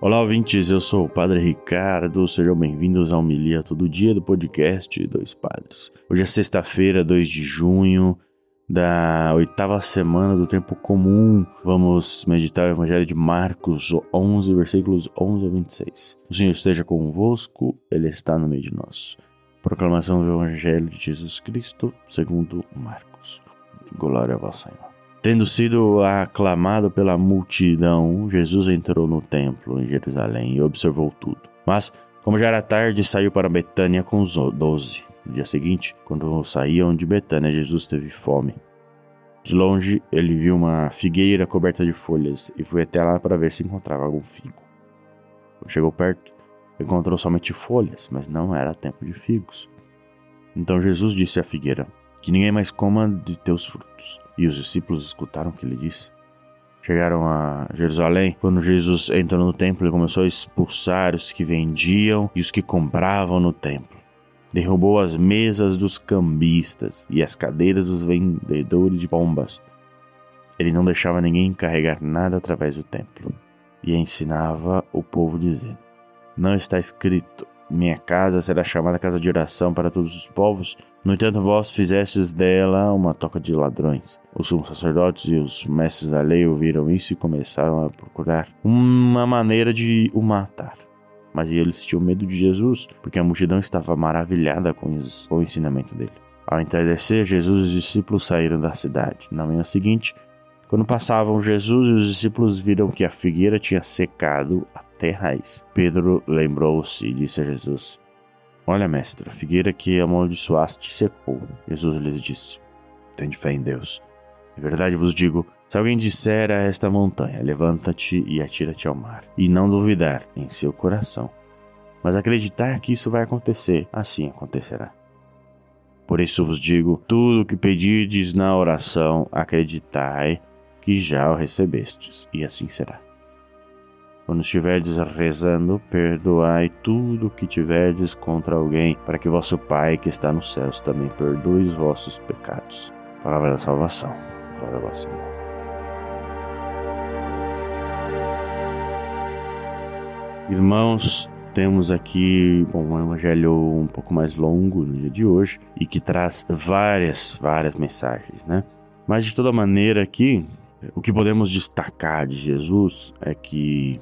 Olá, ouvintes, eu sou o Padre Ricardo, sejam bem-vindos ao Milia Todo Dia do podcast Dois Padres. Hoje é sexta-feira, 2 de junho, da oitava semana do tempo comum. Vamos meditar o Evangelho de Marcos 11, versículos 11 a 26. O Senhor esteja convosco, Ele está no meio de nós. Proclamação do Evangelho de Jesus Cristo, segundo Marcos. Glória a vós, Senhor. Tendo sido aclamado pela multidão, Jesus entrou no templo em Jerusalém e observou tudo. Mas, como já era tarde, saiu para Betânia com os doze. No dia seguinte, quando saíam de Betânia, Jesus teve fome. De longe, ele viu uma figueira coberta de folhas e foi até lá para ver se encontrava algum figo. Quando chegou perto, encontrou somente folhas, mas não era tempo de figos. Então Jesus disse à figueira: Que ninguém mais coma de teus frutos. E os discípulos escutaram o que ele disse. Chegaram a Jerusalém. Quando Jesus entrou no templo, ele começou a expulsar os que vendiam e os que compravam no templo. Derrubou as mesas dos cambistas e as cadeiras dos vendedores de pombas. Ele não deixava ninguém carregar nada através do templo. E ensinava o povo dizendo: Não está escrito: Minha casa será chamada casa de oração para todos os povos, no entanto, vós fizestes dela uma toca de ladrões. Os sumos sacerdotes e os mestres da lei ouviram isso e começaram a procurar uma maneira de o matar. Mas eles tinham medo de Jesus, porque a multidão estava maravilhada com, o ensinamento dele. Ao entardecer, Jesus e os discípulos saíram da cidade. Na manhã seguinte, quando passavam, Jesus e os discípulos viram que a figueira tinha secado até raiz. Pedro lembrou-se e disse a Jesus: Olha, mestre, a figueira que amaldiçoaste secou. Jesus lhes disse: Tende fé em Deus. Em verdade vos digo: se alguém disser a esta montanha, levanta-te e atira-te ao mar, e não duvidar em seu coração, mas acreditar que isso vai acontecer, assim acontecerá. Por isso vos digo: tudo o que pedirdes na oração, acreditai que já o recebestes, e assim será. Quando estiverdes rezando, perdoai tudo o que tiverdes contra alguém, para que vosso Pai que está nos céus também perdoe os vossos pecados. Palavra da salvação. Glória a vós, Senhor. Irmãos, temos aqui bom, um evangelho um pouco mais longo no dia de hoje e que traz várias, várias mensagens, né? Mas de toda maneira aqui, o que podemos destacar de Jesus é que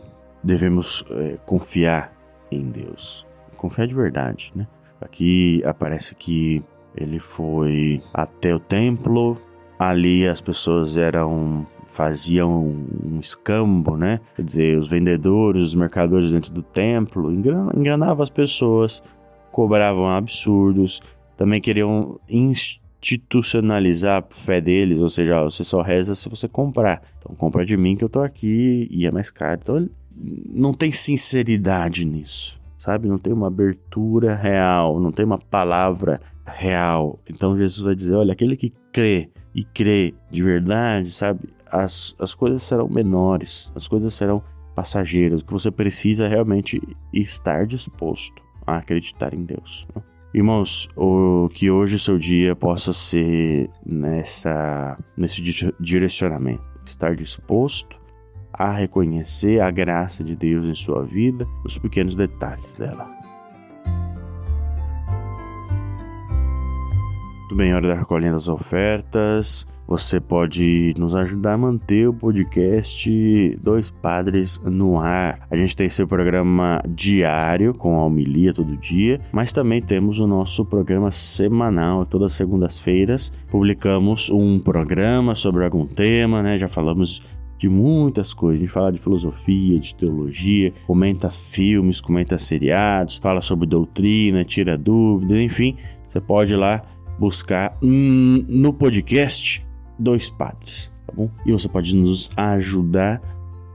devemos é, confiar em Deus. Confiar de verdade, né? Aqui aparece que ele foi até o templo, ali as pessoas eram faziam um escambo, né? Quer dizer, os vendedores, os mercadores dentro do templo enganavam as pessoas, cobravam absurdos, também queriam institucionalizar a fé deles, ou seja, você só reza se você comprar. Então compra de mim que eu tô aqui e é mais caro. Então não tem sinceridade nisso, sabe? Não tem uma abertura real, não tem uma palavra real. Então Jesus vai dizer: olha, aquele que crê e crê de verdade, sabe? As, as coisas serão menores, as coisas serão passageiras. O que você precisa é realmente estar disposto a acreditar em Deus. Né? Irmãos, o que hoje o seu dia possa ser nessa nesse direcionamento, estar disposto a reconhecer a graça de Deus em sua vida, os pequenos detalhes dela. Muito bem, hora da recolhendo das ofertas. Você pode nos ajudar a manter o podcast Dois Padres no ar. A gente tem seu programa diário com a homilia todo dia, mas também temos o nosso programa semanal. Todas as segundas-feiras publicamos um programa sobre algum tema, né? Já falamos de muitas coisas. A gente fala de filosofia, de teologia, comenta filmes, comenta seriados, fala sobre doutrina, tira dúvidas, enfim. Você pode ir lá buscar hum, no podcast Dois Padres, tá bom? E você pode nos ajudar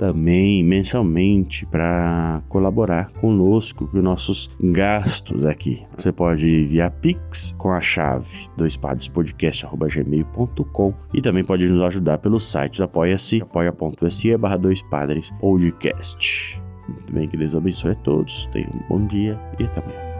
também mensalmente para colaborar conosco com nossos gastos aqui. Você pode enviar Pix com a chave doispadrespodcast.gmail.com e também pode nos ajudar pelo site do Apoia-se, apoia.se barra dois padres podcast. Muito bem, que Deus abençoe a todos. Tenham um bom dia e até amanhã.